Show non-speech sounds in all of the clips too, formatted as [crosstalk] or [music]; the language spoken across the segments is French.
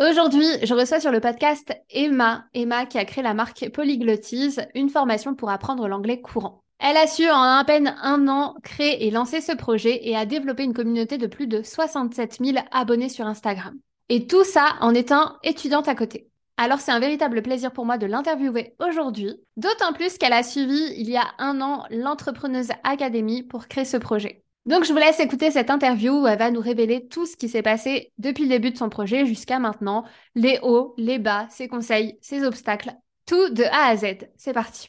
Aujourd'hui, je reçois sur le podcast Emma, Emma qui a créé la marque Polyglotise, une formation pour apprendre l'anglais courant. Elle a su en à peine un an créer et lancer ce projet et a développé une communauté de plus de 67 000 abonnés sur Instagram. Et tout ça en étant étudiante à côté. Alors c'est un véritable plaisir pour moi de l'interviewer aujourd'hui, d'autant plus qu'elle a suivi il y a un an l'Entrepreneuse Academy pour créer ce projet. Donc, je vous laisse écouter cette interview où elle va nous révéler tout ce qui s'est passé depuis le début de son projet jusqu'à maintenant, les hauts, les bas, ses conseils, ses obstacles, tout de A à Z. C'est parti.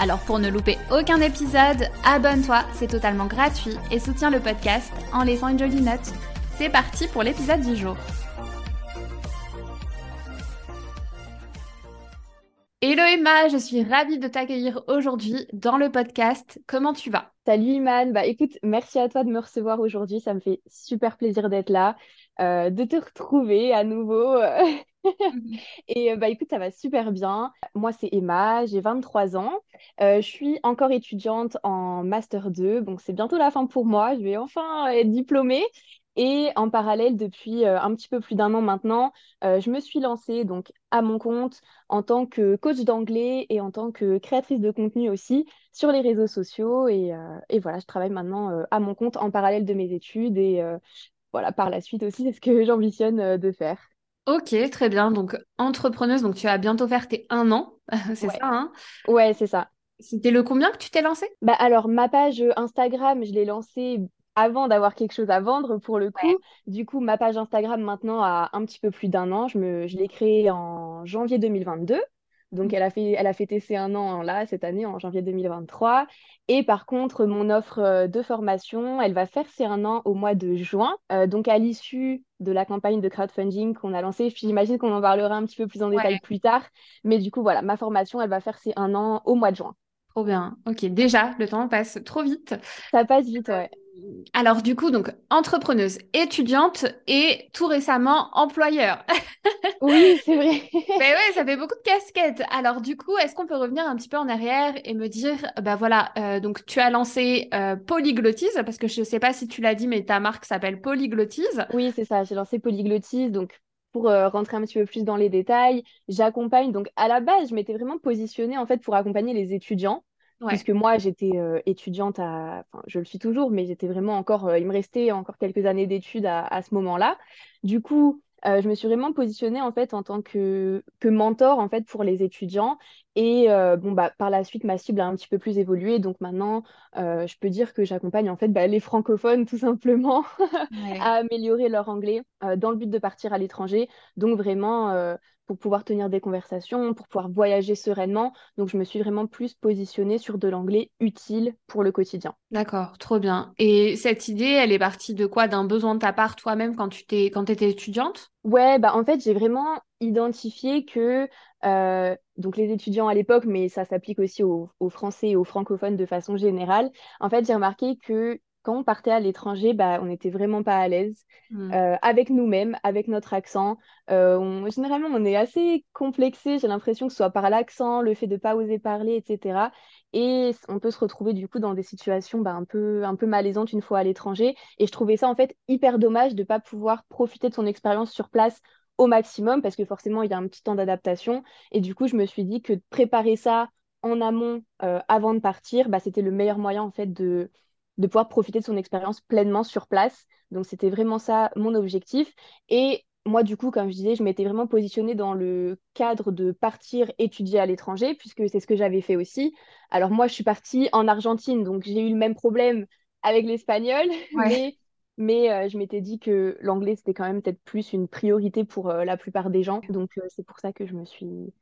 Alors pour ne louper aucun épisode, abonne-toi, c'est totalement gratuit et soutiens le podcast en laissant une jolie note. C'est parti pour l'épisode du jour. Hello Emma, je suis ravie de t'accueillir aujourd'hui dans le podcast. Comment tu vas? Salut Iman, bah écoute, merci à toi de me recevoir aujourd'hui, ça me fait super plaisir d'être là. Euh, de te retrouver à nouveau. [laughs] Mhm. Et euh, bah écoute, ça va super bien. Moi, c'est Emma, j'ai 23 ans. Euh, je suis encore étudiante en Master 2, donc c'est bientôt la fin pour moi. Je vais enfin être diplômée. Et en parallèle, depuis un petit peu plus d'un an maintenant, je me suis lancée donc à mon compte en tant que coach d'anglais et en tant que créatrice de contenu aussi sur les réseaux sociaux. Et, et voilà, je travaille maintenant à mon compte en parallèle de mes études. Et voilà, par la suite aussi, c'est ce que [laughs] j'ambitionne euh, de faire. Ok, très bien. Donc, entrepreneuse, donc tu as bientôt faire tes un an, [laughs] c'est ça, hein? Ouais, c'est ça. C'était le combien que tu t'es lancé? Bah alors, ma page Instagram, je l'ai lancée avant d'avoir quelque chose à vendre pour le coup. Du coup, ma page Instagram maintenant a un petit peu plus d'un an. Je, me, je l'ai créée en janvier 2022. Donc, elle a, fait, elle a fêté ses un an là, cette année, en janvier 2023. Et par contre, mon offre euh, de formation, elle va faire ses un an au mois de juin. Euh, donc, à l'issue de la campagne de crowdfunding qu'on a lancée, j'imagine qu'on en parlera un petit peu plus en détail plus tard. Mais du coup, voilà, ma formation, elle va faire ses un an au mois de juin. Trop bien. Ok, déjà, le temps passe trop vite. Ça passe vite, ouais. Alors du coup, donc entrepreneuse, étudiante et tout récemment employeur. [laughs] oui, c'est vrai. Mais ouais, ça fait beaucoup de casquettes. Alors du coup, est-ce qu'on peut revenir un petit peu en arrière et me dire, bah voilà, euh, donc tu as lancé euh, Polyglotise parce que je ne sais pas si tu l'as dit, mais ta marque s'appelle Polyglotise. Oui, c'est ça. J'ai lancé Polyglotise, donc pour euh, rentrer un petit peu plus dans les détails, j'accompagne. Donc à la base, je m'étais vraiment positionnée en fait pour accompagner les étudiants Puisque moi, j'étais euh, étudiante à. Je le suis toujours, mais j'étais vraiment encore. Euh, il me restait encore quelques années d'études à, ce moment-là. Du coup, euh, je me suis vraiment positionnée en fait en tant que, que mentor en fait pour les étudiants. Et bon, bah, par la suite, ma cible a un petit peu plus évolué. Donc maintenant, je peux dire que j'accompagne en fait bah, les francophones tout simplement [laughs] à améliorer leur anglais dans le but de partir à l'étranger. Donc vraiment pour pouvoir tenir des conversations, pour pouvoir voyager sereinement. Donc, je me suis vraiment plus positionnée sur de l'anglais utile pour le quotidien. D'accord, trop bien. Et cette idée, elle est partie de quoi? D'un besoin de ta part toi-même quand tu t'es, quand étais étudiante? Ouais, bah en fait, j'ai vraiment identifié que euh, donc les étudiants à l'époque, mais ça s'applique aussi aux, aux, Français et aux francophones de façon générale. En fait, j'ai remarqué que quand on partait à l'étranger, bah, on n'était vraiment pas à l'aise hmm. euh, avec nous-mêmes, avec notre accent. Euh, généralement, on est assez complexé, j'ai l'impression que ce soit par l'accent, le fait de ne pas oser parler, etc. Et on peut se retrouver du coup dans des situations bah, un, peu, un peu malaisantes une fois à l'étranger. Et je trouvais ça en fait hyper dommage de ne pas pouvoir profiter de son expérience sur place au maximum, parce que forcément, il y a un petit temps d'adaptation. Et du coup, je me suis dit que de préparer ça en amont euh, avant de partir, bah, c'était le meilleur moyen en fait de de pouvoir profiter de son expérience pleinement sur place. Donc c'était vraiment ça mon objectif. Et moi, du coup, comme je disais, je m'étais vraiment positionnée dans le cadre de partir étudier à l'étranger, puisque c'est ce que j'avais fait aussi. Alors moi, je suis partie en Argentine, donc j'ai eu le même problème avec l'espagnol, mais, euh, je m'étais dit que l'anglais, c'était quand même peut-être plus une priorité pour euh, la plupart des gens. Donc euh, c'est pour ça que je me suis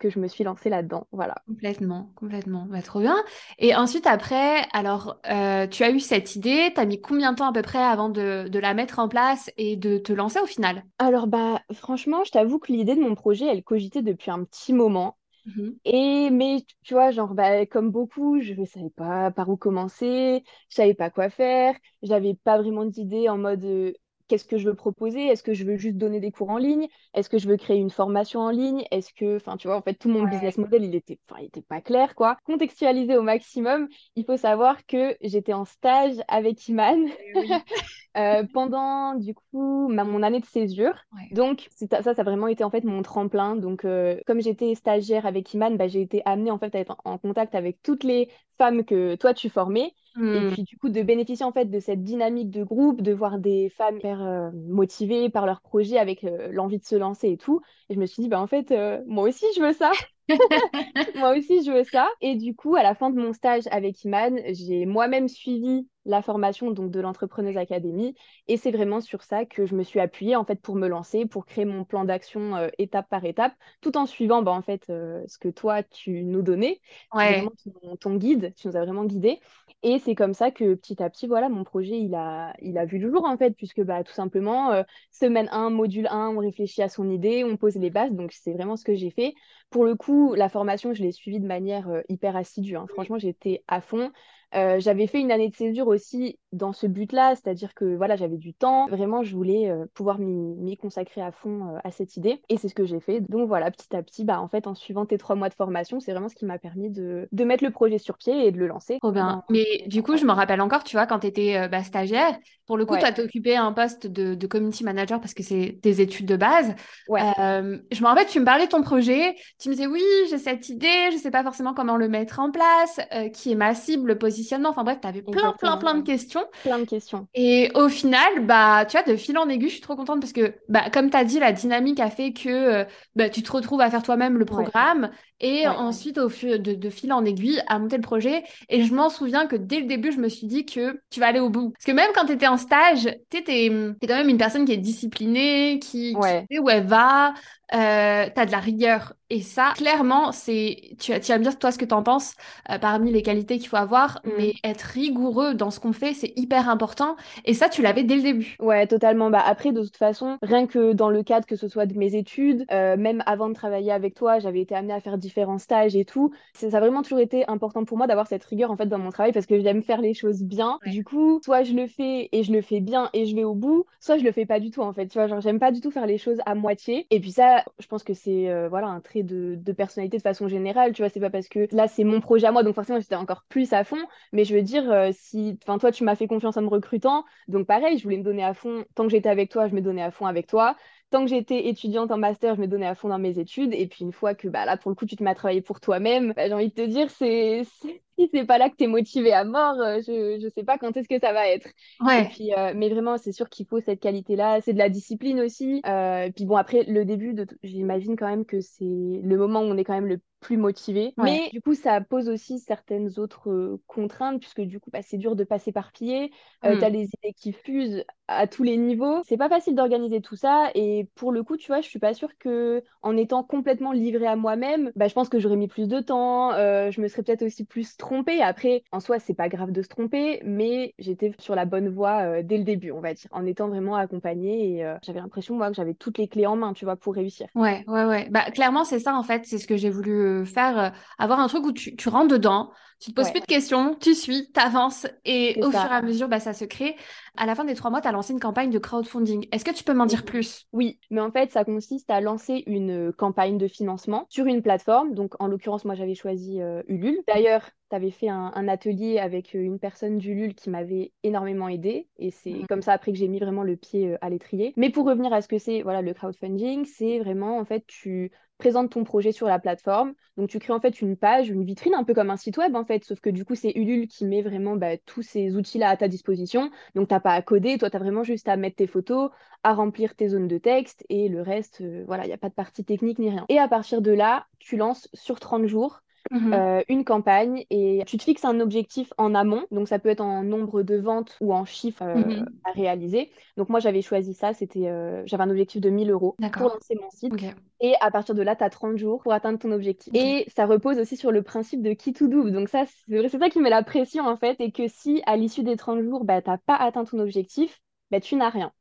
que je me suis lancée là-dedans. Voilà. Complètement, complètement. Bah, trop bien. Et ensuite, après, alors, tu as eu cette idée, tu as mis combien de temps à peu près avant de, de, la mettre en place et de te lancer au final? Alors, bah, franchement, je t'avoue que l'idée de mon projet, elle cogitait depuis un petit moment. Mhm. Et mais tu vois, genre bah, comme beaucoup, je ne savais pas par où commencer, je savais pas quoi faire, j'avais pas vraiment d'idée en mode euh, qu'est-ce que je veux proposer, est-ce que je veux juste donner des cours en ligne, est-ce que je veux créer une formation en ligne, est-ce que, enfin tu vois, en fait tout mon business model il était, enfin il était pas clair quoi. Contextualiser au maximum, il faut savoir que j'étais en stage avec Iman. Eh [laughs] Euh, pendant du coup ma, mon année de césure. Ouais. Donc ça, ça a vraiment été en fait mon tremplin. Donc euh, comme j'étais stagiaire avec Iman, bah, j'ai été amenée en fait à être en, contact avec toutes les femmes que toi tu formais. Et Hmm. puis du coup de bénéficier en fait de cette dynamique de groupe, de voir des femmes hyper euh, motivées par leur projet avec euh, l'envie de se lancer et tout. Et je me suis dit bah en fait euh, moi aussi je veux ça. [laughs] Moi aussi, je veux ça. Et du coup, à la fin de mon stage avec Iman, j'ai moi-même suivi la formation donc de l'Entrepreneuse Academy. Et c'est vraiment sur ça que je me suis appuyée en fait pour me lancer, pour créer mon plan d'action euh, étape par étape, tout en suivant bah, en fait euh, ce que toi tu nous donnais. Ouais. vraiment ton, ton guide, tu nous as vraiment guidés. Et c'est comme ça que petit à petit, voilà, mon projet il a, il a vu le jour en fait, puisque bah, tout simplement, euh, semaine 1, module 1, on réfléchit à son idée, on pose les bases. Donc c'est vraiment ce que j'ai fait. Pour le coup, la formation, je l'ai suivie de manière euh, hyper assidue. hein. Franchement, j'étais à fond. Euh, j'avais fait une année de césure aussi dans ce but-là, c'est-à-dire que voilà, j'avais du temps. Vraiment, je voulais euh, pouvoir m'y consacrer à fond euh, à cette idée. Et c'est ce que j'ai fait. Donc voilà, petit à petit, bah, en fait, en suivant tes trois mois de formation, c'est vraiment ce qui m'a permis de, de mettre le projet sur pied et de le lancer. Trop bien. dans- Mais du coup, je me rappelle encore, tu vois, quand tu étais stagiaire, pour le coup, Ouais, toi, t'occupais un poste de, de community manager parce que c'est des études de base. ouais, je me rappelle, tu me parlais de ton projet, tu me disais, oui, j'ai cette idée, je sais pas forcément comment le mettre en place, qui est ma cible, le positionnement. Enfin bref, tu avais plein, plein, exactement. plein de questions. Plein de questions. Et au final, bah, tu vois, de fil en aiguille, je suis trop contente parce que, bah, comme tu as dit, la dynamique a fait que euh, bah, tu te retrouves à faire toi-même le programme et ouais, ensuite, au fil de, de fil en aiguille, à monter le projet. Et je m'en souviens que dès le début, je me suis dit que tu vas aller au bout. Parce que même quand tu étais en stage, tu es, quand même une personne qui est disciplinée, qui, sait où elle va, euh, tu as de la rigueur. Et ça, clairement, c'est, tu, tu vas me dire toi ce que tu en penses euh, parmi les qualités qu'il faut avoir, Mm. mais être rigoureux dans ce qu'on fait, c'est hyper important. Et ça, tu l'avais dès le début. Ouais, totalement. Bah, après, de toute façon, rien que dans le cadre que ce soit de mes études, euh, même avant de travailler avec toi, j'avais été amenée à faire différents stages et tout. Ça a vraiment toujours été important pour moi d'avoir cette rigueur en fait dans mon travail parce que j'aime faire les choses bien. Ouais. Du coup, soit je le fais et je le fais bien et je vais au bout, soit je le fais pas du tout en fait. Tu vois, genre j'aime pas du tout faire les choses à moitié. Et puis ça, je pense que c'est euh, voilà un trait de, de personnalité de façon générale. Tu vois, c'est pas parce que là c'est mon projet à moi, donc forcément j'étais encore plus à fond. Mais je veux dire, euh, si, enfin toi tu m'as fait confiance en me recrutant. Donc pareil, je voulais me donner à fond. Tant que j'étais avec toi, je me donnais à fond avec toi. Tant que j'étais étudiante en master, je me donnais à fond dans mes études. Et puis une fois que bah, là, pour le coup, tu te mets à travailler pour toi-même, bah, j'ai envie de te dire, c'est, c'est- si c'est pas là que tu es motivé à mort, euh, je, je sais pas quand est-ce que ça va être. Et Ouais, puis, euh, mais vraiment, c'est sûr qu'il faut cette qualité-là. C'est de la discipline aussi. Euh, puis bon, après, le début, de, j'imagine quand même que c'est le moment où on est quand même le plus motivé. ouais. Mais du coup, ça pose aussi certaines autres euh, contraintes, puisque du coup, bah, c'est dur de pas s'éparpiller. Euh, Hmm. tu as les idées qui fusent à tous les niveaux. C'est pas facile d'organiser tout ça. Et pour le coup, tu vois, je suis pas sûre que en étant complètement livrée à moi-même, bah, je pense que j'aurais mis plus de temps. euh, je me serais peut-être aussi plus trompée. Après, en soi, c'est pas grave de se tromper, mais j'étais sur la bonne voie euh, dès le début, on va dire, en étant vraiment accompagnée. Et euh, j'avais l'impression, moi, que j'avais toutes les clés en main, tu vois, pour réussir. Ouais, ouais, ouais. Bah, clairement, c'est ça, en fait. C'est ce que j'ai voulu euh, faire. avoir un truc où tu rentres dedans, tu te poses Ouais, plus de questions, tu suis, t'avances, et c'est au fur et à mesure, bah, ça se crée. À la fin des trois mois, tu as lancé une campagne de crowdfunding. Est-ce que tu peux m'en dire plus? Oui, mais en fait, ça consiste à lancer une euh, campagne de financement sur une plateforme. Donc, en l'occurrence, moi, j'avais choisi euh, Ulule. D'ailleurs, tu avais fait un, un atelier avec euh, une personne d'Ulule qui m'avait énormément aidée. Et c'est Mhm. comme ça après que j'ai mis vraiment le pied euh, à l'étrier. Mais pour revenir à ce que c'est, voilà, le crowdfunding, c'est vraiment, en fait, tu présentes ton projet sur la plateforme. Donc, tu crées en fait une page, une vitrine, un peu comme un site web, en fait. Sauf que du coup, c'est Ulule qui met vraiment bah, tous ces outils-là à ta disposition. Donc, t'as pas à coder, toi, tu as vraiment juste à mettre tes photos, à remplir tes zones de texte et le reste, euh, voilà, il n'y a pas de partie technique ni rien. Et à partir de là, tu lances sur 30 jours. Mmh une campagne et tu te fixes un objectif en amont. Donc, ça peut être en nombre de ventes ou en chiffres mmh à réaliser. Donc, moi, j'avais choisi ça. C'était, j'avais un objectif de 1000 euros pour lancer mon site. Et à partir de là, tu as 30 jours pour atteindre ton objectif. Et ça repose aussi sur le principe de qui tout double. Donc, ça, c'est ça qui met la pression, en fait. Et que si, à l'issue des 30 jours, bah, tu n'as pas atteint ton objectif, bah, tu n'as rien.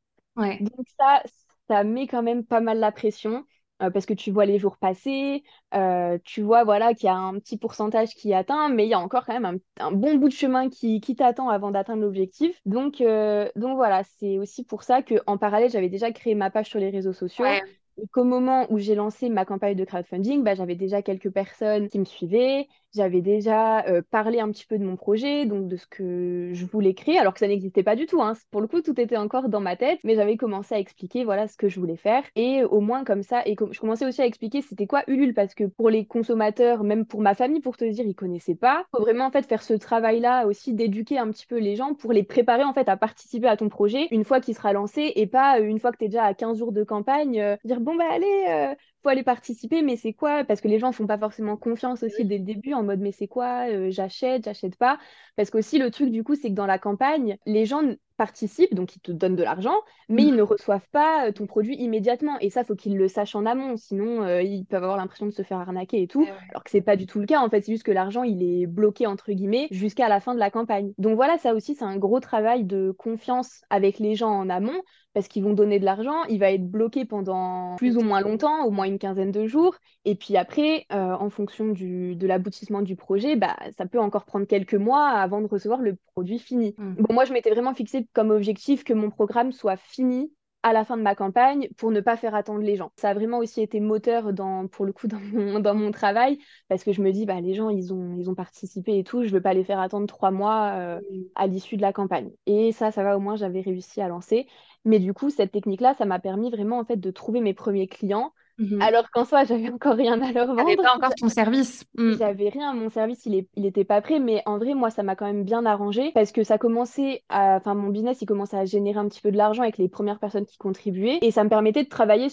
Donc, ça, ça met quand même pas mal la pression. Euh, parce que tu vois les jours passer, euh, tu vois voilà qu'il y a un petit pourcentage qui est atteint, mais il y a encore quand même un, bon bout de chemin qui, qui t'attend avant d'atteindre l'objectif. Donc, euh, donc voilà, c'est aussi pour ça qu'en parallèle, j'avais déjà créé ma page sur les réseaux sociaux. Et qu'au moment où j'ai lancé ma campagne de crowdfunding, bah, j'avais déjà quelques personnes qui me suivaient, j'avais déjà euh, parlé un petit peu de mon projet, donc de ce que je voulais créer, alors que ça n'existait pas du tout. Hein. Pour le coup, tout était encore dans ma tête, mais j'avais commencé à expliquer voilà ce que je voulais faire. Et au moins comme ça, et je commençais aussi à expliquer c'était quoi Ulule, parce que pour les consommateurs, même pour ma famille, pour te dire, ils connaissaient pas. Faut vraiment en fait faire ce travail-là aussi d'éduquer un petit peu les gens pour les préparer en fait à participer à ton projet une fois qu'il sera lancé et pas une fois que tu es déjà à 15 jours de campagne, euh, dire bon bah allez, euh, faut aller participer, mais c'est quoi? Parce que les gens font pas forcément confiance aussi dès le début en mode mais c'est quoi? Euh, J'achète, j'achète pas. Parce qu'aussi le truc du coup, c'est que dans la campagne, les gens participent, donc ils te donnent de l'argent, mais ils ne reçoivent pas euh, ton produit immédiatement. Et ça, faut qu'ils le sachent en amont, sinon euh, ils peuvent avoir l'impression de se faire arnaquer et tout. Eh alors que c'est pas du tout le cas. En fait, c'est juste que l'argent il est bloqué entre guillemets jusqu'à la fin de la campagne. Donc voilà, ça aussi c'est un gros travail de confiance avec les gens en amont parce qu'ils vont donner de l'argent, il va être bloqué pendant plus ou moins longtemps, au moins une quinzaine de jours. Et puis après, euh, en fonction du, de l'aboutissement du projet, bah, ça peut encore prendre quelques mois avant de recevoir le produit fini. Mm. Bon, moi, je m'étais vraiment fixé comme objectif que mon programme soit fini à la fin de ma campagne pour ne pas faire attendre les gens. Ça a vraiment aussi été moteur dans, pour le coup [laughs] dans mon, dans mon travail parce que je me dis bah les gens ils ont ils ont participé et tout, je veux pas les faire attendre trois mois euh, mm. à l'issue de la campagne. Et ça ça va au moins j'avais réussi à lancer. Mais du coup, cette technique-là, ça m'a permis vraiment en fait de trouver mes premiers clients. Mhm. Alors qu'en soi, j'avais encore rien à leur vendre. T'avais pas encore ton service. Mm. J'avais rien, mon service, il, est, était pas prêt. Mais en vrai, moi, ça m'a quand même bien arrangé parce que ça commençait à, enfin, mon business, il commençait à générer un petit peu de l'argent avec les premières personnes qui contribuaient et ça me permettait de travailler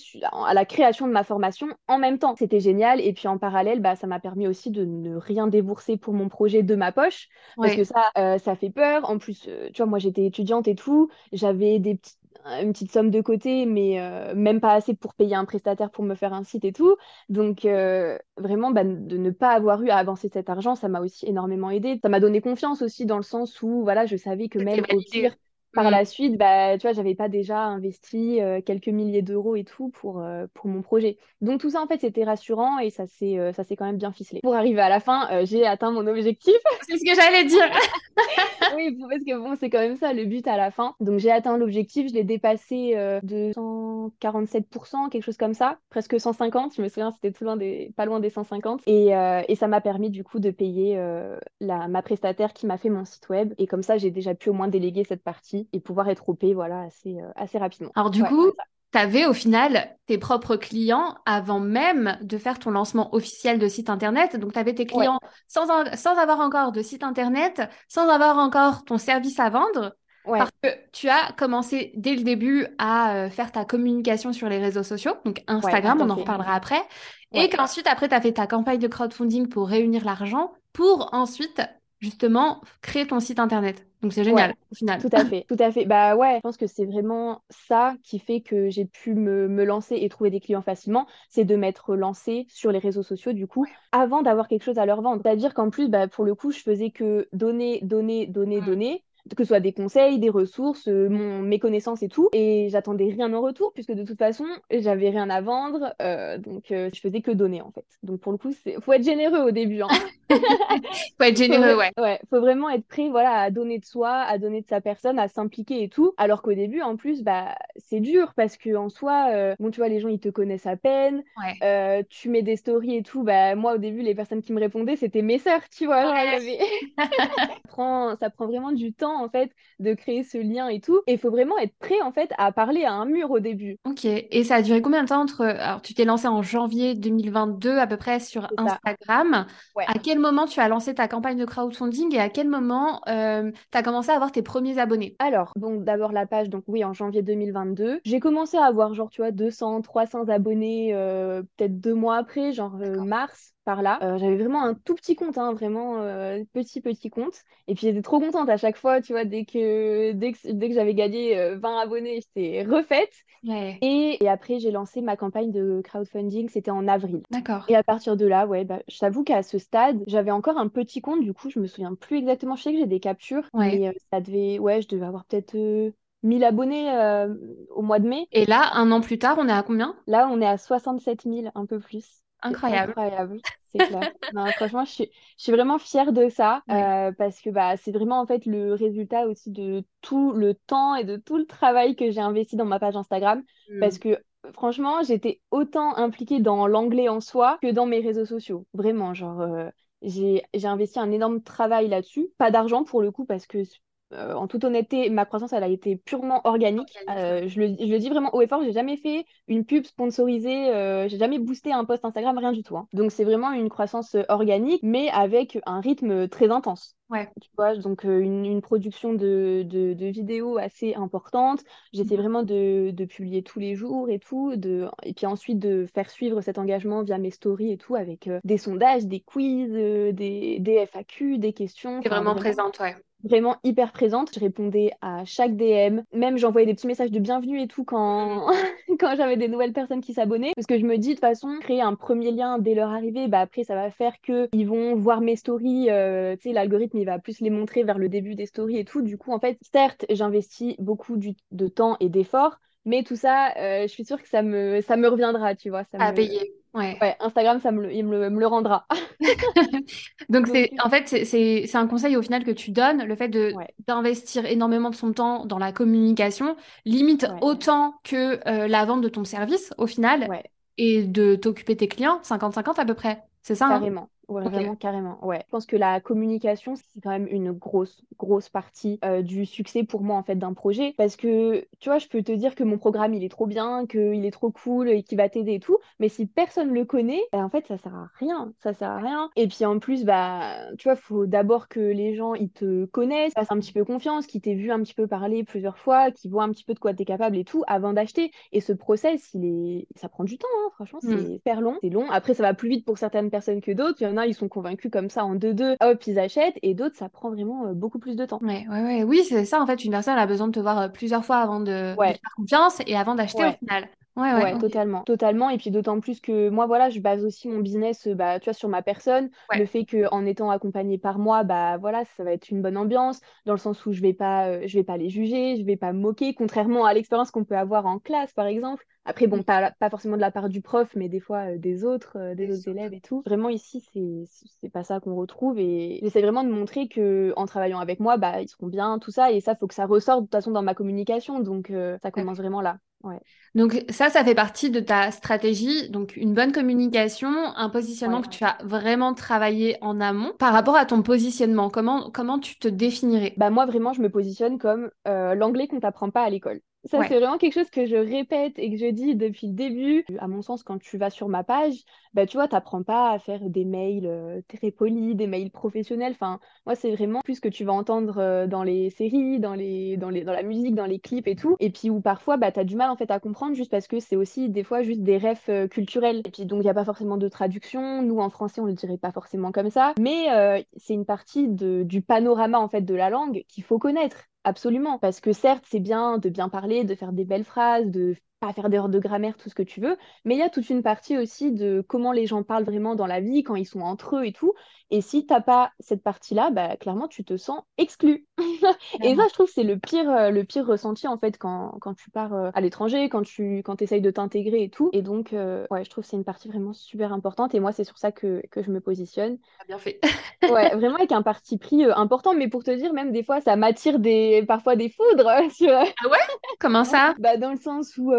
à la création de ma formation en même temps. C'était génial. Et puis en parallèle, bah, ça m'a permis aussi de ne rien débourser pour mon projet de ma poche parce que ça, euh, ça fait peur. En plus, euh, tu vois, moi, j'étais étudiante et tout. J'avais des petites une petite somme de côté, mais euh, même pas assez pour payer un prestataire pour me faire un site et tout. Donc euh, vraiment, bah, de ne pas avoir eu à avancer cet argent, ça m'a aussi énormément aidé. Ça m'a donné confiance aussi dans le sens où voilà, je savais que même au pire, par mm. la suite, bah, tu vois, j'avais pas déjà investi euh, quelques milliers d'euros et tout pour, euh, pour mon projet. Donc tout ça, en fait, c'était rassurant et ça s'est euh, ça s'est quand même bien ficelé. Pour arriver à la fin, j'ai atteint mon objectif. [laughs] C'est ce que j'allais dire. [laughs] oui, parce que bon, c'est quand même ça le but à la fin. Donc j'ai atteint l'objectif, je l'ai dépassé de 147%, quelque chose comme ça, presque 150. Je me souviens, c'était tout loin des, pas loin des 150. Et, et ça m'a permis du coup de payer la, ma prestataire qui m'a fait mon site web. Et comme ça, j'ai déjà pu au moins déléguer cette partie et pouvoir être OP voilà, assez, euh, assez rapidement. Alors du coup, tu avais au final tes propres clients avant même de faire ton lancement officiel de site internet. Donc, tu avais tes clients sans, sans avoir encore de site internet, sans avoir encore ton service à vendre. Parce que tu as commencé dès le début à euh, faire ta communication sur les réseaux sociaux, donc Instagram, on en reparlera après. Et qu'ensuite, après, tu as fait ta campagne de crowdfunding pour réunir l'argent, pour ensuite justement créer ton site internet. Donc c'est génial au final. Tout à fait, tout à fait. Bah ouais, je pense que c'est vraiment ça qui fait que j'ai pu me, me, lancer et trouver des clients facilement, c'est de m'être lancée sur les réseaux sociaux du coup, avant d'avoir quelque chose à leur vendre. C'est-à-dire qu'en plus, bah, pour le coup, je faisais que donner, donner, donner, mmh. donner que ce soit des conseils, des ressources, euh, mon, mes connaissances et tout. Et j'attendais rien en retour, puisque de toute façon, j'avais rien à vendre. Euh, donc, euh, je faisais que donner, en fait. Donc, pour le coup, il faut être généreux au début. Hein. [laughs] faut être généreux, ouais. Ouais, faut vraiment être prêt voilà, à donner de soi, à donner de sa personne, à s'impliquer et tout. Alors qu'au début, en plus, bah, c'est dur, parce qu'en soi, bon, tu vois, les gens, ils te connaissent à peine. tu mais des stories et tout. Bah, moi, au début, les personnes qui me répondaient, c'était mes sœurs, tu vois. [laughs] ça, prend, ça prend vraiment du temps en fait de créer ce lien et tout. Et il faut vraiment être prêt en fait à parler à un mur au début. Ok. Et ça a duré combien de temps entre alors tu t'es lancé en janvier 2022 à peu près sur Instagram. À quel moment tu as lancé ta campagne de crowdfunding et à quel moment euh, tu as commencé à avoir tes premiers abonnés? Alors donc d'abord la page donc oui en janvier 2022. J'ai commencé à avoir genre tu vois 200 300 abonnés euh, peut-être deux mois après genre euh, mars par-là. j'avais vraiment un tout petit compte, hein, vraiment petit, petit compte. Et puis j'étais trop contente à chaque fois, tu vois, dès que, dès que, dès que j'avais gagné 20 abonnés, j'étais refaite. Et, et, après, j'ai lancé ma campagne de crowdfunding, c'était en avril. D'accord. Et à partir de là, ouais, bah, je t'avoue qu'à ce stade, j'avais encore un petit compte, du coup, je me souviens plus exactement. Je sais que j'ai des captures, mais ça devait, ouais, je devais avoir peut-être 1000 abonnés euh, au mois de mai. Et là, un an plus tard, on est à combien? Là, on est à 67 000, un peu plus. Incroyable. Incroyable, c'est clair. [laughs] franchement, je suis, je suis, vraiment fière de ça euh, parce que bah, c'est vraiment en fait le résultat aussi de tout le temps et de tout le travail que j'ai investi dans ma page Instagram. Hmm. Parce que franchement, j'étais autant impliquée dans l'anglais en soi que dans mes réseaux sociaux. Vraiment, genre, euh, j'ai investi un énorme travail là-dessus. Pas d'argent pour le coup parce que euh, en toute honnêteté, ma croissance, elle a été purement organique. Euh, je, le, je, le, dis vraiment haut et fort, j'ai jamais fait une pub sponsorisée, euh, j'ai jamais boosté un post Instagram, rien du tout. Hein. Donc c'est vraiment une croissance organique, mais avec un rythme très intense. Ouais. Tu vois, donc une, une production de, de, de, vidéos assez importante. J'essaie mmh. vraiment de, de, publier tous les jours et tout. De... Et puis ensuite de faire suivre cet engagement via mes stories et tout, avec des sondages, des quiz, des, des FAQ, des questions. C'est vraiment, vraiment présente, ouais vraiment hyper présente. Je répondais à chaque DM. Même j'envoyais des petits messages de bienvenue et tout quand, [laughs] quand j'avais des nouvelles personnes qui s'abonnaient. Parce que je me dis, de toute façon, créer un premier lien dès leur arrivée, bah après, ça va faire qu'ils vont voir mes stories. Euh, tu sais, l'algorithme, il va plus les montrer vers le début des stories et tout. Du coup, en fait, certes, j'investis beaucoup de temps et d'efforts. Mais tout ça, euh, je suis sûre que ça me, ça me reviendra, tu vois. Ça à payer. Ouais. ouais. Instagram, ça me le, il me le, rendra. [laughs] [laughs] Donc, c'est, en fait, c'est un conseil au final que tu donnes, le fait d'investir énormément de son temps dans la communication, limite autant que euh, la vente de ton service au final, et de t'occuper tes clients, 50-50 à peu près. C'est ça hein? Carrément. Ouais, vraiment, carrément. Ouais. Je pense que la communication, c'est quand même une grosse, grosse partie euh, du succès pour moi, en fait, d'un projet. Parce que, tu vois, je peux te dire que mon programme, il est trop bien, qu'il est trop cool et qu'il va t'aider et tout. Mais si personne le connaît, bah, en fait, ça sert à rien. Ça sert à rien. Et puis, en plus, bah, tu vois, faut d'abord que les gens, ils te connaissent, fassent un petit peu confiance, qu'ils t'aient vu un petit peu parler plusieurs fois, qu'ils voient un petit peu de quoi tu es capable et tout avant d'acheter. Et ce process, il est... ça prend du temps, hein, franchement, c'est mmh. super long. C'est long. Après, ça va plus vite pour certaines personnes que d'autres. Il y en a ils sont convaincus comme ça en deux-deux, hop, ils achètent, et d'autres, ça prend vraiment euh, beaucoup plus de temps. Ouais, ouais, ouais. Oui, c'est ça, en fait, une personne a besoin de te voir euh, plusieurs fois avant de, faire confiance et avant d'acheter au final. Ouais, ouais, totalement, totalement. Et puis d'autant plus que moi, voilà, je base aussi mon business, euh, bah, tu vois, sur ma personne. Le fait qu'en étant accompagnée par moi, bah voilà, ça va être une bonne ambiance, dans le sens où je vais pas, je vais pas les juger, je vais pas me moquer, contrairement à l'expérience qu'on peut avoir en classe, par exemple. Après, bon, pas, pas forcément de la part du prof, mais des fois euh, des autres, euh, des autres élèves et tout. Vraiment, ici, c'est, c'est pas ça qu'on retrouve. Et j'essaie vraiment de montrer que en travaillant avec moi, bah, ils seront bien, tout ça. Et ça, faut que ça ressorte de toute façon dans ma communication. Donc, euh, ça commence vraiment là. Ouais. Donc ça, ça fait partie de ta stratégie. Donc une bonne communication, un positionnement que tu as vraiment travaillé en amont. Par rapport à ton positionnement, comment, comment tu te définirais? Bah moi vraiment, je me positionne comme l'anglais qu'on t'apprend pas à l'école. Ça, c'est vraiment quelque chose que je répète et que je dis depuis le début. À mon sens, quand tu vas sur ma page, bah, tu vois, tu n'apprends pas à faire des mails euh, très polis, des mails professionnels. Enfin, moi, c'est vraiment plus ce que tu vas entendre euh, dans les séries, dans, les, dans, les, dans la musique, dans les clips et tout. Et puis où parfois, bah, tu as du mal en fait à comprendre juste parce que c'est aussi des fois juste des refs euh, culturels. Et puis donc, il n'y a pas forcément de traduction. Nous, en français, on ne le dirait pas forcément comme ça. Mais c'est une partie de, du panorama en fait de la langue qu'il faut connaître. Absolument, parce que certes, c'est bien de bien parler, de faire des belles phrases, de pas faire d'erreurs de grammaire, tout ce que tu veux, mais il y a toute une partie aussi de comment les gens parlent vraiment dans la vie, quand ils sont entre eux et tout. Et si t'as pas cette partie-là, bah, clairement, tu te sens exclu. [laughs] et ça, je trouve, c'est le pire, euh, le pire ressenti, en fait, quand, quand tu pars euh, à l'étranger, quand tu quand essayes de t'intégrer et tout. Et donc, euh, ouais, je trouve que c'est une partie vraiment super importante. Et moi, c'est sur ça que, que je me positionne. Bien fait. [laughs] ouais, vraiment [laughs] avec un parti pris important. Mais pour te dire, même des fois, ça m'attire des, parfois des foudres. Ah ouais? Comment ça? Bah, dans le sens où,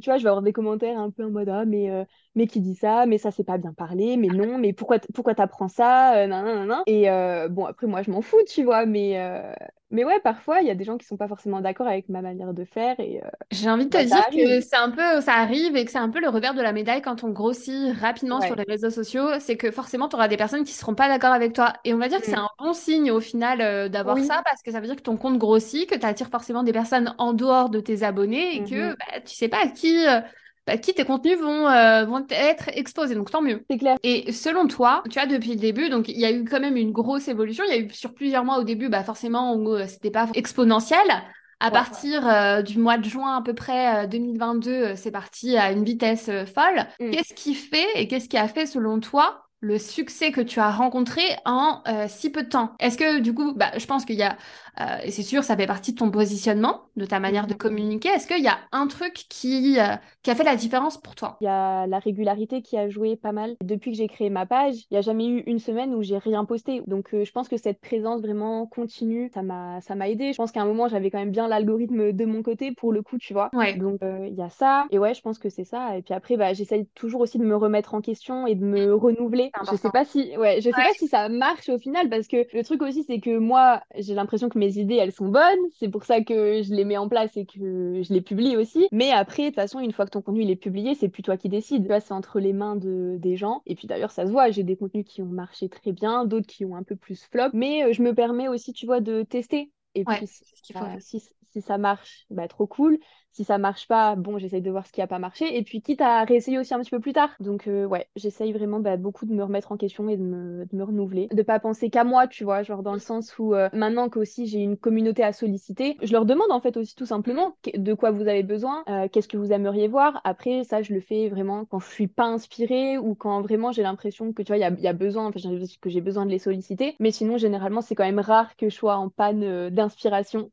tu vois, je vais avoir des commentaires un peu en mode, ah, mais mais qui dit ça, mais ça c'est pas bien parlé, mais non, mais pourquoi pourquoi t'apprends ça, euh, nan, nan, nan. Et euh, bon après moi je m'en fous, tu vois, mais euh, mais ouais parfois il y a des gens qui sont pas forcément d'accord avec ma manière de faire et j'ai envie de te bah, dire que c'est un peu ça arrive et que c'est un peu le revers de la médaille quand on grossit rapidement sur les réseaux sociaux, c'est que forcément tu auras des personnes qui seront pas d'accord avec toi et on va dire que c'est mm. un bon signe au final d'avoir ça parce que ça veut dire que ton compte grossit, que tu attires forcément des personnes en dehors de tes abonnés et que mm-hmm. bah, tu sais pas à qui bah, qui tes contenus vont, euh, vont être exposés. Donc tant mieux. C'est clair. Et selon toi, tu vois, depuis le début, donc il y a eu quand même une grosse évolution. Il y a eu sur plusieurs mois au début, bah forcément, euh, c'était pas exponentiel. À partir euh, du mois de juin à peu près 2022, c'est parti à une vitesse folle. Mm. Qu'est-ce qui fait et qu'est-ce qui a fait selon toi le succès que tu as rencontré en si peu de temps Est-ce que du coup, bah, je pense qu'il y a euh, et c'est sûr, ça fait partie de ton positionnement, de ta manière de mhm. communiquer. Est-ce qu'il y a un truc qui, euh, qui a fait la différence pour toi? Il y a la régularité qui a joué pas mal. Depuis que j'ai créé ma page, il n'y a jamais eu une semaine où j'ai rien posté. Donc euh, je pense que cette présence vraiment continue, ça m'a ça m'a aidé. Je pense qu'à un moment, j'avais quand même bien l'algorithme de mon côté pour le coup, tu vois. Donc il y a ça. Et ouais, je pense que c'est ça. Et puis après, bah, j'essaye toujours aussi de me remettre en question et de me renouveler. Je sais pas si, ouais, je sais pas si ça marche au final parce que le truc aussi, c'est que moi, j'ai l'impression que mes idées, elles sont bonnes. C'est pour ça que je les mets en place et que je les publie aussi. Mais après, de toute façon, une fois que ton contenu il est publié, c'est plus toi qui décides. Là, c'est entre les mains de, des gens. Et puis d'ailleurs, ça se voit. J'ai des contenus qui ont marché très bien, d'autres qui ont un peu plus flop. Mais euh, je me permets aussi, tu vois, de tester. Et puis, si, si, ça marche, bah, trop cool. Si ça marche pas, bon, j'essaye de voir ce qui a pas marché. Et puis, quitte à réessayer aussi un petit peu plus tard. Donc, euh, ouais, j'essaye vraiment bah, beaucoup de me remettre en question et de me, de me renouveler. De pas penser qu'à moi, tu vois, genre dans le sens où euh, maintenant qu'aussi j'ai une communauté à solliciter, je leur demande en fait aussi tout simplement de quoi vous avez besoin, euh, qu'est-ce que vous aimeriez voir. Après, ça, je le fais vraiment quand je suis pas inspirée ou quand vraiment j'ai l'impression que, tu vois, il y a, y a, besoin, enfin, que j'ai besoin de les solliciter. Mais sinon, généralement, c'est quand même rare que je sois en panne d'inspiration.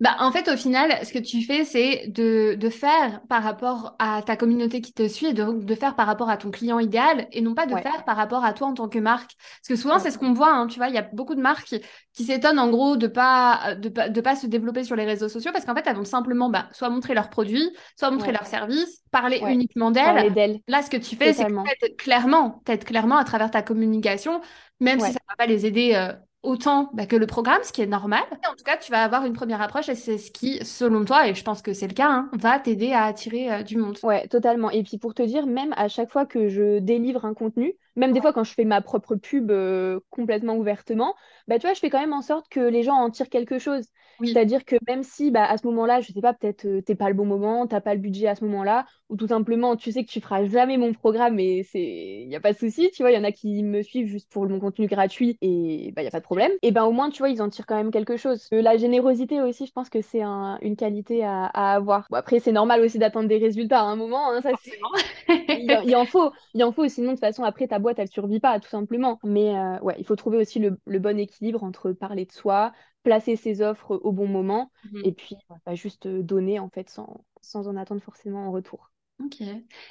Bah, en fait, au final, ce que tu fais, c'est de, de, faire par rapport à ta communauté qui te suit et de, de, faire par rapport à ton client idéal et non pas de faire par rapport à toi en tant que marque. Parce que souvent, c'est ce qu'on voit, hein, tu vois, il y a beaucoup de marques qui, s'étonnent en gros de pas, de, de, pas se développer sur les réseaux sociaux parce qu'en fait, elles vont simplement bah, soit montrer leurs produits, soit montrer leurs services, parler uniquement d'elles. Là, ce que tu fais, c'est que clairement, t'aides clairement à travers ta communication, même si ça ne va pas les aider. Euh, autant bah, que le programme, ce qui est normal. en tout cas, tu vas avoir une première approche et c'est ce qui, selon toi, et je pense que c'est le cas, hein, va t'aider à attirer euh, du monde. Ouais, totalement. Et puis pour te dire, même à chaque fois que je délivre un contenu, même des fois quand je fais ma propre pub euh, complètement ouvertement, bah tu vois, je fais quand même en sorte que les gens en tirent quelque chose. C'est-à-dire que même si bah, à ce moment-là, je sais pas, peut-être euh, t'es pas le bon moment, t'as pas le budget à ce moment-là, ou tout simplement tu sais que tu feras jamais mon programme et c'est y a pas de souci, tu vois, il y en a qui me suivent juste pour mon contenu gratuit et bah y a pas de problème. Et ben au moins tu vois, ils en tirent quand même quelque chose. Euh, la générosité aussi, je pense que c'est une qualité à, avoir. Bon, après c'est normal aussi d'attendre des résultats à un moment, hein, ça il, il, en faut, il en faut sinon de toute façon après boîte elle survit pas tout simplement. Mais euh, ouais, il faut trouver aussi le, le bon équilibre entre parler de soi, placer ses offres au bon moment mhm. et puis pas juste donner en fait sans, sans en attendre forcément en retour. Ok.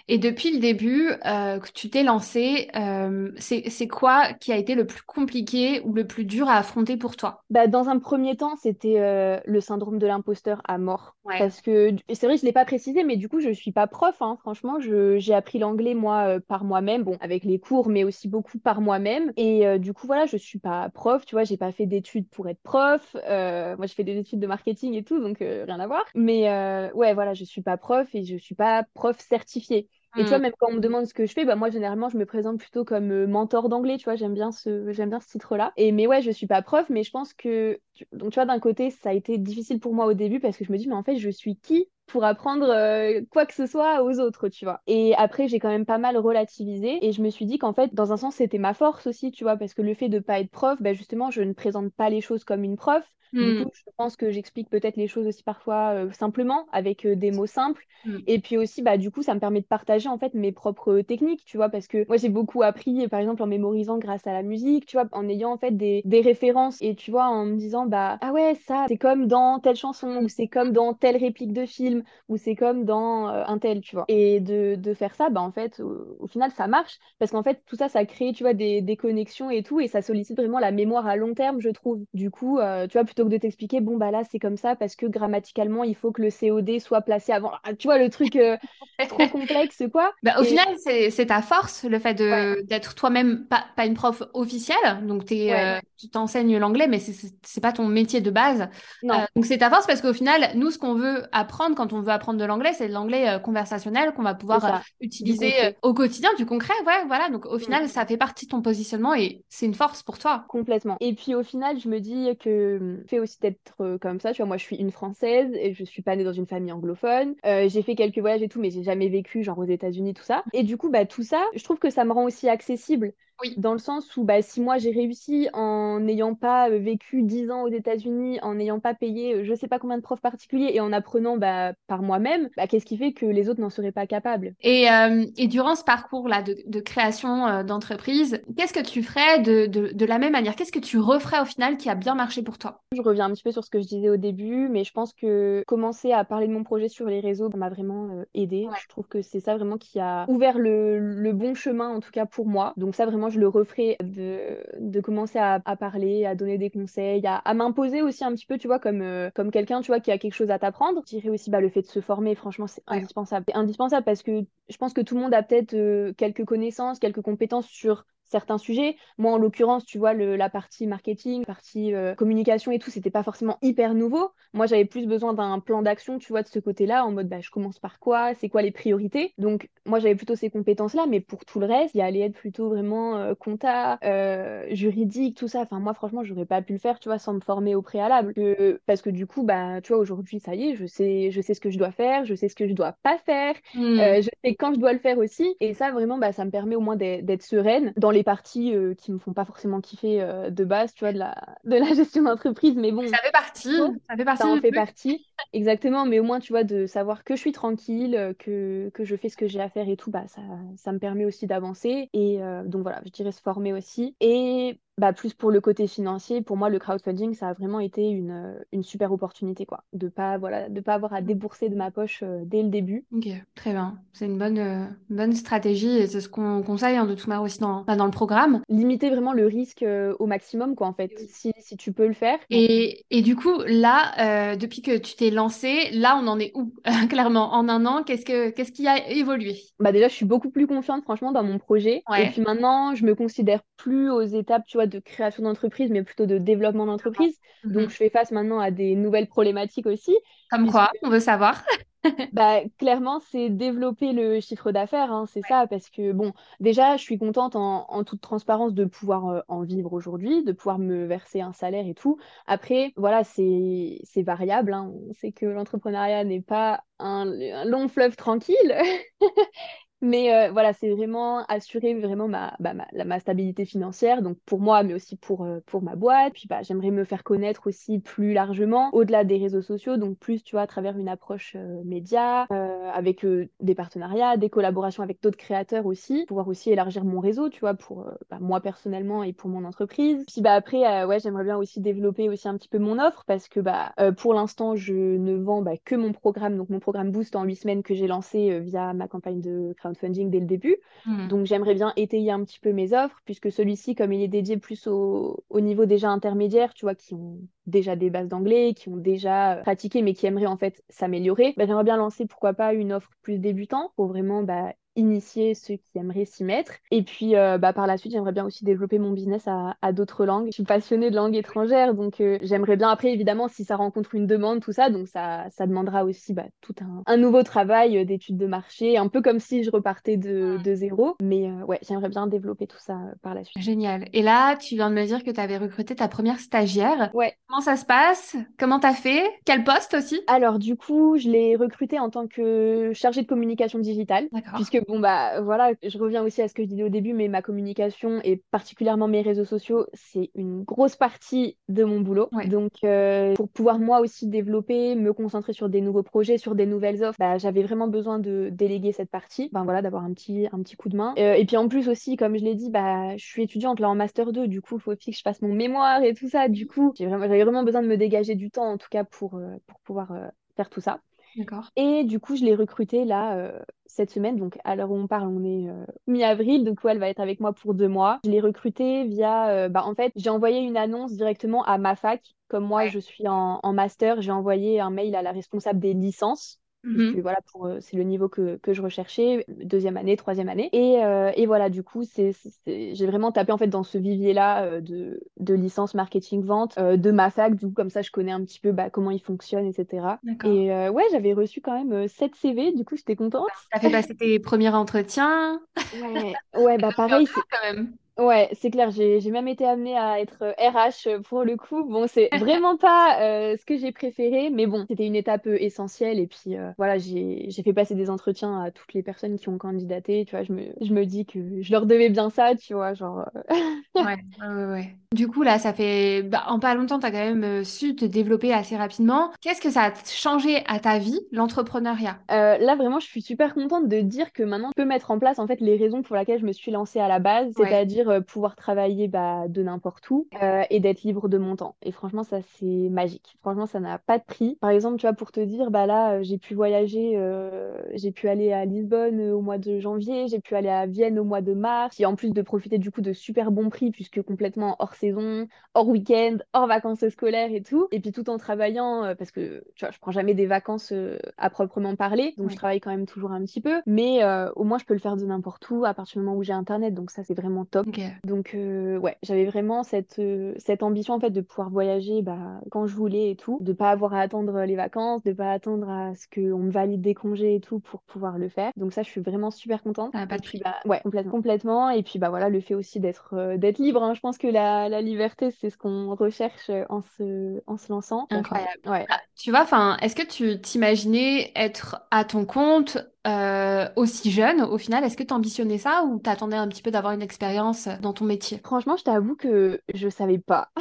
Et depuis le début euh, que tu t'es lancé, euh, c'est quoi qui a été le plus compliqué ou le plus dur à affronter pour toi? Bah, Dans un premier temps, c'était euh, le syndrome de l'imposteur à mort. Parce que c'est vrai, je ne l'ai pas précisé, mais du coup, je ne suis pas prof. Hein. Franchement, j'ai appris l'anglais, moi, par moi-même. Bon, avec les cours, mais aussi beaucoup par moi-même. Et du coup, voilà, je ne suis pas prof. Tu vois, j'ai pas fait d'études pour être prof. moi, je fais des études de marketing et tout, donc rien à voir. Mais ouais, voilà, je ne suis pas prof et je ne suis pas prof certifié. Et tu vois, mm. même quand on me demande ce que je fais, bah moi généralement je me présente plutôt comme euh, mentor d'anglais, tu vois, j'aime bien ce j'aime bien ce titre-là. Et mais ouais, je suis pas prof, mais je pense que donc tu vois d'un côté, ça a été difficile pour moi au début parce que je me dis mais en fait, je suis qui pour apprendre euh, quoi que ce soit aux autres, tu vois. Et après, j'ai quand même pas mal relativisé et je me suis dit qu'en fait, dans un sens, c'était ma force aussi, tu vois, parce que le fait de pas être prof, bah justement, je ne présente pas les choses comme une prof. Du hmm. coup, je pense que j'explique peut-être les choses aussi parfois euh, simplement, avec euh, des mots simples. Hmm. Et puis aussi, bah, du coup, ça me permet de partager en fait mes propres techniques, tu vois, parce que moi, j'ai beaucoup appris, par exemple, en mémorisant grâce à la musique, tu vois, en ayant en fait des, des références et tu vois, en me disant, bah, ah ouais, ça, c'est comme dans telle chanson, ou c'est comme dans telle réplique de film, ou c'est comme dans euh, un tel, tu vois. Et de, de faire ça, bah, en fait, au, final, ça marche, parce qu'en fait, tout ça, ça crée, tu vois, des, des, connexions et tout, et ça sollicite vraiment la mémoire à long terme, je trouve. Du coup, tu vois, plutôt que de t'expliquer, bon, bah là, c'est comme ça parce que grammaticalement, il faut que le COD soit placé avant. Ah, tu vois, le truc euh, [laughs] trop complexe, quoi. Bah, au final, c'est ta force, le fait d'être toi-même pas, pas, une prof officielle. Donc, es, euh, tu t'enseignes l'anglais, mais c'est pas ton métier de base. Non. Euh, donc c'est ta force parce qu'au final, nous, ce qu'on veut apprendre quand on veut apprendre de l'anglais, c'est de l'anglais euh, conversationnel qu'on va pouvoir euh, utiliser euh, au quotidien, du concret. Ouais, voilà. Donc au final, ça fait partie de ton positionnement et c'est une force pour toi. Complètement. Et puis au final, je me dis que hum, fait aussi d'être comme ça. Tu vois, moi, je suis une Française et je suis pas née dans une famille anglophone. J'ai fait quelques voyages et tout, mais j'ai jamais vécu genre aux États-Unis, tout ça. Et du coup, bah tout ça, je trouve que ça me rend aussi accessible. Oui. Dans le sens où bah, si moi j'ai réussi en n'ayant pas euh, vécu 10 ans aux États-Unis, en n'ayant pas payé euh, je sais pas combien de profs particuliers et en apprenant bah, par moi-même, bah, qu'est-ce qui fait que les autres n'en seraient pas capables? Et, euh, et durant ce parcours-là de, de création euh, d'entreprise, qu'est-ce que tu ferais de, de, de la même manière? Qu'est-ce que tu referais au final qui a bien marché pour toi? Je reviens un petit peu sur ce que je disais au début, mais je pense que commencer à parler de mon projet sur les réseaux m'a vraiment euh, aidé. Ouais. Je trouve que c'est ça vraiment qui a ouvert le, le bon chemin, en tout cas pour moi. Donc ça, vraiment, je le referai de, de commencer à, à parler, à donner des conseils, à, à m'imposer aussi un petit peu, tu vois, comme, euh, comme quelqu'un, tu vois, qui a quelque chose à t'apprendre. Je dirais aussi bah, le fait de se former, franchement, c'est Ouais. indispensable. C'est indispensable parce que je pense que tout le monde a peut-être euh, quelques connaissances, quelques compétences sur certains sujets. Moi, en l'occurrence, tu vois, le, la partie marketing, partie euh, communication et tout, c'était pas forcément hyper nouveau. Moi, j'avais plus besoin d'un plan d'action, tu vois, de ce côté-là, en mode, bah, je commence par quoi, c'est quoi les priorités. Donc, moi, j'avais plutôt ces compétences-là, mais pour tout le reste, il allait être plutôt vraiment euh, compta, euh, juridique, tout ça. Enfin, moi, franchement, j'aurais pas pu le faire, tu vois, sans me former au préalable. Que- parce que du coup, bah, tu vois, aujourd'hui, ça y est, je sais, je sais ce que je dois faire, je sais ce que je dois pas faire. Hmm. Euh, je sais quand je dois le faire aussi. Et ça, vraiment, bah, ça me permet au moins d'être sereine dans les parties euh, qui me font pas forcément kiffer euh, de base, tu vois, de la, de la gestion d'entreprise. Mais bon, Ça fait partie, ça fait partie ça en fait partie. Exactement. Mais au moins, tu vois, de savoir que je suis tranquille, euh, que, que je fais ce que j'ai à faire et tout, bah, ça, ça me permet aussi d'avancer. Et euh, donc voilà, je dirais se former aussi. Et bah, plus pour le côté financier, pour moi, le crowdfunding, ça a vraiment été une, euh, une super opportunité, quoi. De pas, voilà, de pas avoir à débourser de ma poche euh, dès le début. Ok, très bien. C'est une bonne, euh, bonne stratégie et c'est ce qu'on conseille hein, de toute manière aussi dans, bah, dans le programme. Limiter vraiment le risque euh, au maximum, quoi, en fait, Oui. si, si tu peux le faire. Et, et du coup, là, depuis que tu t'es lancé, là, on en est où? [laughs] Clairement, en un an, qu'est-ce que, qu'est-ce qui a évolué? Bah déjà, je suis beaucoup plus confiante, franchement, dans mon projet. Et puis maintenant, je me considère plus aux étapes, tu vois, de création d'entreprise, mais plutôt de développement d'entreprise. Donc, Mhm. je fais face maintenant à des nouvelles problématiques aussi. Comme puisque quoi, on veut savoir. [laughs] bah, clairement, c'est développer le chiffre d'affaires, hein, c'est ça, parce que bon, déjà, je suis contente en, en toute transparence de pouvoir euh, en vivre aujourd'hui, de pouvoir me verser un salaire et tout. Après, voilà, c'est c'est variable, hein. On sait que l'entrepreneuriat n'est pas un, un long fleuve tranquille. [laughs] Mais euh, voilà, c'est vraiment assurer vraiment ma, bah, ma, la- ma stabilité financière, donc pour moi, mais aussi pour, euh, pour ma boîte. Puis bah, j'aimerais me faire connaître aussi plus largement, au-delà des réseaux sociaux, donc plus, tu vois, à travers une approche euh, média, euh, avec euh, des partenariats, des collaborations avec d'autres créateurs aussi, pouvoir aussi élargir mon réseau, tu vois, pour bah, moi personnellement et pour mon entreprise. Puis bah, après, ouais, j'aimerais bien aussi développer aussi un petit peu mon offre, parce que bah, pour l'instant, je ne vends bah, que mon programme, donc mon programme Boost en 8 semaines que j'ai lancé via ma campagne de crowdfunding dès le début. Mhm. Donc j'aimerais bien étayer un petit peu mes offres, puisque celui-ci, comme il est dédié plus au, au niveau déjà intermédiaire, tu vois, qui ont déjà des bases d'anglais, qui ont déjà euh, pratiqué, mais qui aimeraient en fait s'améliorer, bah, j'aimerais bien lancer, pourquoi pas, une offre plus débutant pour vraiment bah, initier ceux qui aimeraient s'y mettre. Et puis euh, bah, par la suite, j'aimerais bien aussi développer mon business à, à d'autres langues. Je suis passionnée de langues étrangères, donc euh, j'aimerais bien, après évidemment, si ça rencontre une demande, tout ça, donc ça, ça demandera aussi bah, tout un, un nouveau travail euh, d'études de marché, un peu comme si je repartais de, de zéro. Mais euh, ouais, j'aimerais bien développer tout ça par la suite. Génial. Et là, tu viens de me dire que tu avais recruté ta première stagiaire. Ouais. Comment ça se passe? Comment t'as fait? Quel poste aussi? Alors du coup, je l'ai recrutée en tant que chargée de communication digitale, D'accord. puisque bon bah voilà, je reviens aussi à ce que je disais au début, mais ma communication et particulièrement mes réseaux sociaux, c'est une grosse partie de mon boulot. Ouais. Donc euh, pour pouvoir moi aussi développer, me concentrer sur des nouveaux projets, sur des nouvelles offres, bah, j'avais vraiment besoin de déléguer cette partie, ben voilà, d'avoir un petit un petit coup de main. Euh, et puis en plus aussi, comme je l'ai dit, bah je suis étudiante là en master 2, du coup, il faut aussi que je fasse mon mémoire et tout ça. Du coup, j'ai vraiment j'avais vraiment besoin de me dégager du temps en tout cas pour euh, pour pouvoir faire tout ça. D'accord. Et du coup, je l'ai recrutée là euh, cette semaine. Donc, à l'heure où on parle, on est euh, mi-avril. Du coup, elle va être avec moi pour deux mois. Je l'ai recrutée via. euh, bah, en fait, j'ai envoyé une annonce directement à ma fac. Comme moi, Ouais. je suis en, en master, j'ai envoyé un mail à la responsable des licences Mhm. voilà, pour, euh, c'est le niveau que, que je recherchais, deuxième année, troisième année. Et, euh, et voilà, du coup, c'est, c'est- c'est- j'ai vraiment tapé en fait dans ce vivier-là euh, de, de licence marketing-vente euh, de ma fac. Du coup, comme ça, je connais un petit peu bah, comment il fonctionne, etc. D'accord. Et ouais, j'avais reçu quand même euh, 7 CV, du coup, j'étais contente. T'as fait passer tes premiers entretiens. Ouais, ouais, bah [laughs] C'est pareil, jour quand même. Ouais, c'est clair, j'ai même été amenée à être euh, RH euh, pour le coup. Bon, c'est [laughs] vraiment pas euh, ce que j'ai préféré, mais bon, c'était une étape euh, essentielle. Et puis euh, voilà, j'ai fait passer des entretiens à toutes les personnes qui ont candidaté. Tu vois, je me, je me dis que je leur devais bien ça, tu vois, genre. euh, Ouais, ouais, ouais. Du coup, là, ça fait... bah, en pas longtemps, tu as quand même euh, su te développer assez rapidement. Qu'est-ce que ça a changé à ta vie, l'entrepreneuriat? Euh, là, vraiment, je suis super contente de dire que maintenant, je peux mettre en place en fait les raisons pour lesquelles je me suis lancée à la base, Ouais. c'est-à-dire euh, pouvoir travailler bah, de n'importe où euh, et d'être libre de mon temps. Et franchement, ça, c'est magique. Franchement, ça n'a pas de prix. Par exemple, tu vois, pour te dire, bah là, euh, j'ai pu voyager, euh, j'ai pu aller à Lisbonne au mois de janvier, j'ai pu aller à Vienne au mois de mars, et en plus de profiter du coup de super bons prix, puisque complètement hors saison, hors week-end, hors vacances scolaires et tout. Et puis tout en travaillant, euh, parce que tu vois, je prends jamais des vacances à proprement parler, donc je travaille quand même toujours un petit peu, mais au moins je peux le faire de n'importe où à partir du moment où j'ai internet, donc ça c'est vraiment top. Ok. Donc euh, ouais, j'avais vraiment cette, euh, cette ambition en fait de pouvoir voyager bah, quand je voulais et tout, de pas avoir à attendre les vacances, de pas attendre à ce qu'on me valide des congés et tout pour pouvoir le faire. Donc ça je suis vraiment super contente. Ça n'a pas de puis prix. bah ouais, complètement. Complètement. Et puis bah voilà, le fait aussi d'être euh, d'être libre, hein. Je pense que la, la liberté c'est ce qu'on recherche en se, en se lançant. Incroyable. Ouais. Ah, tu vois, enfin, est-ce que tu t'imaginais être à ton compte euh, aussi jeune au final? Est-ce que tu ambitionnais ça ou t'attendais un petit peu d'avoir une expérience dans ton métier? Franchement, je t'avoue que je savais pas.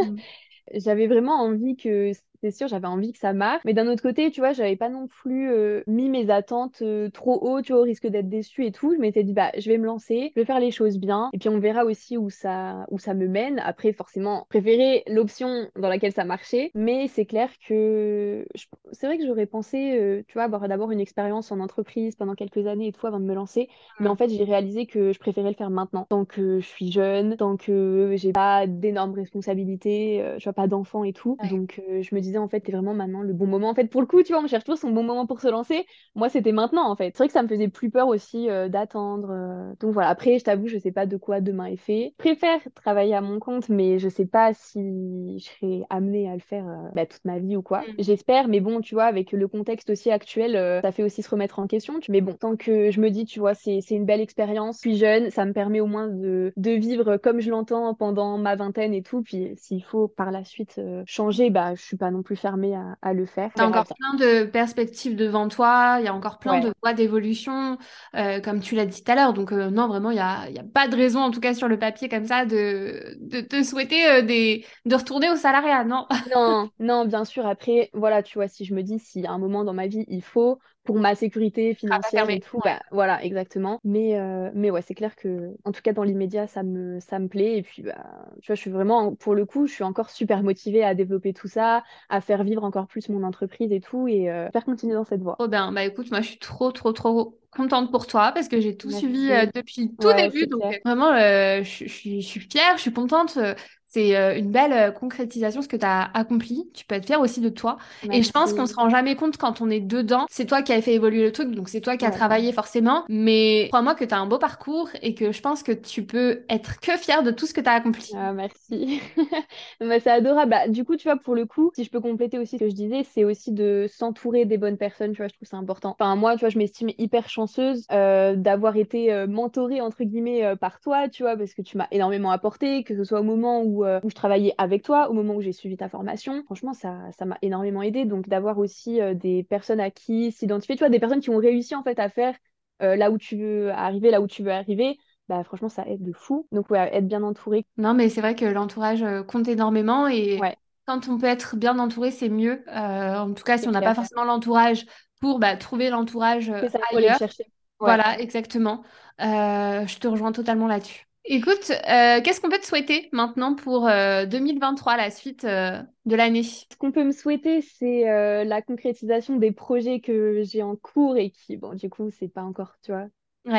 Mm. [laughs] J'avais vraiment envie que, c'est sûr, j'avais envie que ça marche. Mais d'un autre côté, tu vois, j'avais pas non plus euh, mis mes attentes euh, trop haut, tu vois, au risque d'être déçue et tout. Je m'étais dit, bah, je vais me lancer, je vais faire les choses bien. Et puis, on verra aussi où ça, où ça me mène. Après, forcément, préférer l'option dans laquelle ça marchait. Mais c'est clair que je- c'est vrai que j'aurais pensé, euh, tu vois, avoir d'abord une expérience en entreprise pendant quelques années et tout avant de me lancer. Mais en Mm. fait, j'ai réalisé que je préférais le faire maintenant, tant que je suis jeune, tant que j'ai pas d'énormes responsabilités, je vois pas d'enfants et tout. Donc, je me disais, en fait, c'est vraiment maintenant le bon moment. En fait, pour le coup, tu vois, on cherche toujours son bon moment pour se lancer. Moi, c'était maintenant, en fait. C'est vrai que ça me faisait plus peur aussi euh, d'attendre. euh. Donc voilà, après, je t'avoue, je sais pas de quoi demain est fait. Je préfère travailler à mon compte, mais je sais pas si je serai amenée à le faire euh, bah, toute ma vie ou quoi. Mm. J'espère, mais bon, tu vois, avec le contexte aussi actuel, ça fait aussi se remettre en question. Mais bon, tant que je me dis, tu vois, c'est une belle expérience. Je suis jeune, ça me permet au moins de, de vivre comme je l'entends pendant ma vingtaine et tout. Puis s'il faut par la suite changer, bah, je suis pas non plus fermée à, à le faire. T'as verra encore plein de perspectives devant toi, il y a encore plein Ouais. de voies d'évolution, euh, comme tu l'as dit tout à l'heure. Donc, euh, non, vraiment, il n'y a, y a pas de raison, en tout cas sur le papier comme ça, de, de te souhaiter euh, des, de retourner au salariat. Non? Non, non, bien sûr. Après, voilà, tu vois, si je me dis, s'il y a un moment dans ma vie, il faut, pour ma sécurité financière et fermé. tout, bah voilà, exactement. Mais, euh, mais ouais, c'est clair que, en tout cas, dans l'immédiat, ça me, ça me plaît. Et puis, bah, tu vois, je suis vraiment, pour le coup, je suis encore super motivée à développer tout ça, à faire vivre encore plus mon entreprise et tout, et euh, faire continuer dans cette voie. Trop bien. Bah écoute, moi je suis trop, trop, trop contente pour toi parce que j'ai tout suivi euh, depuis tout Ouais, début. Donc clair. euh, vraiment, euh, je, je suis, je suis fière, je suis contente. C'est euh, une belle euh, concrétisation ce que tu as accompli. Tu peux être fière aussi de toi. Et je pense qu'on se rend jamais compte quand on est dedans. C'est toi qui as fait évoluer le truc, donc c'est toi qui as travaillé forcément. Mais crois-moi que tu as un beau parcours et que je pense que tu peux être que fière de tout ce que tu as accompli. Ah, merci. [laughs] Bah, c'est adorable. Bah, du coup, tu vois, pour le coup, si je peux compléter aussi ce que je disais, c'est aussi de s'entourer des bonnes personnes, tu vois, je trouve ça important. Enfin, moi, tu vois, je m'estime hyper chanceuse euh, d'avoir été mentorée, entre guillemets, euh, par toi, tu vois, parce que tu m'as énormément apporté, que ce soit au moment où, euh, où je travaillais avec toi, au moment où j'ai suivi ta formation. Franchement, ça, ça m'a énormément aidé. Donc, d'avoir aussi euh, des personnes à qui s'identifier, tu vois, des personnes qui ont réussi, en fait, à faire euh, là où tu veux arriver, là où tu veux arriver bah franchement ça aide de fou. Donc ouais, être bien entouré. Non, mais c'est vrai que l'entourage compte énormément et Ouais, quand on peut être bien entouré, c'est mieux. Euh, en tout cas, si on n'a pas forcément l'entourage pour bah, trouver l'entourage ailleurs. chercher. Ouais. Voilà, exactement. Euh, je te rejoins totalement là-dessus. Écoute, euh, qu'est-ce qu'on peut te souhaiter maintenant pour euh, 2023, la suite euh, de l'année? Ce qu'on peut me souhaiter, c'est euh, la concrétisation des projets que j'ai en cours et qui, bon, du coup, c'est pas encore, tu vois,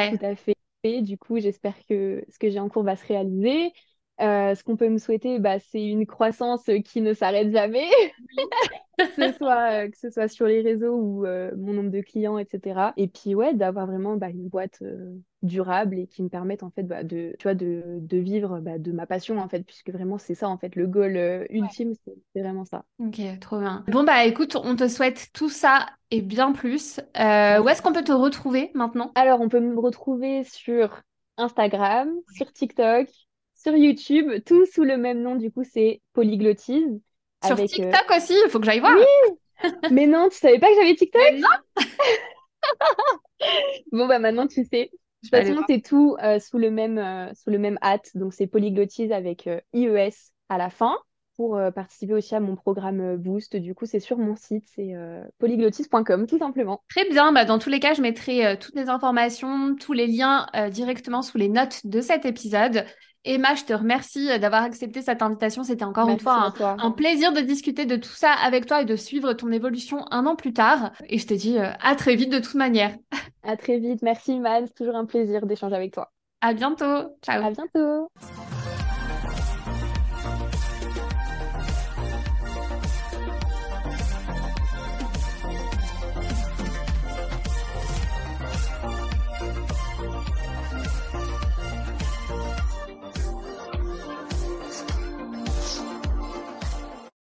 tout à fait fait. Du coup, j'espère que ce que j'ai en cours va se réaliser. Euh, ce qu'on peut me souhaiter, bah, c'est une croissance qui ne s'arrête jamais, [laughs] que ce soit, euh, que ce soit sur les réseaux ou euh, mon nombre de clients, etc. Et puis ouais, d'avoir vraiment bah, une boîte durable et qui me permette en fait bah, de, tu vois, de, de vivre bah, de ma passion en fait, puisque vraiment c'est ça en fait, le goal ultime, c'est vraiment ça. Ok, trop bien. Bon bah écoute, on te souhaite tout ça et bien plus. où est-ce qu'on peut te retrouver maintenant? Alors on peut me retrouver sur Instagram, sur TikTok, sur YouTube, tout sous le même nom, du coup, c'est Polyglotise. Sur euh, TikTok aussi, il faut que j'aille voir. Oui Mais non, tu savais pas que j'avais TikTok? Non [laughs] Bon, bah maintenant, tu sais. De toute façon, c'est tout euh, sous le même, euh, sous le même hâte. Donc, c'est Polyglotise avec IES à la fin pour participer aussi à mon programme Boost. Du coup, c'est sur mon site, c'est polyglotise.com, tout simplement. Très bien. Bah, dans tous les cas, je mettrai toutes les informations, tous les liens directement sous les notes de cet épisode. Emma, je te remercie d'avoir accepté cette invitation. C'était encore une fois un, plaisir de discuter de tout ça avec toi et de suivre ton évolution un an plus tard. Et je te dis euh, à très vite de toute manière. À très vite. Merci, Man. C'est toujours un plaisir d'échanger avec toi. À bientôt. Ciao. À bientôt.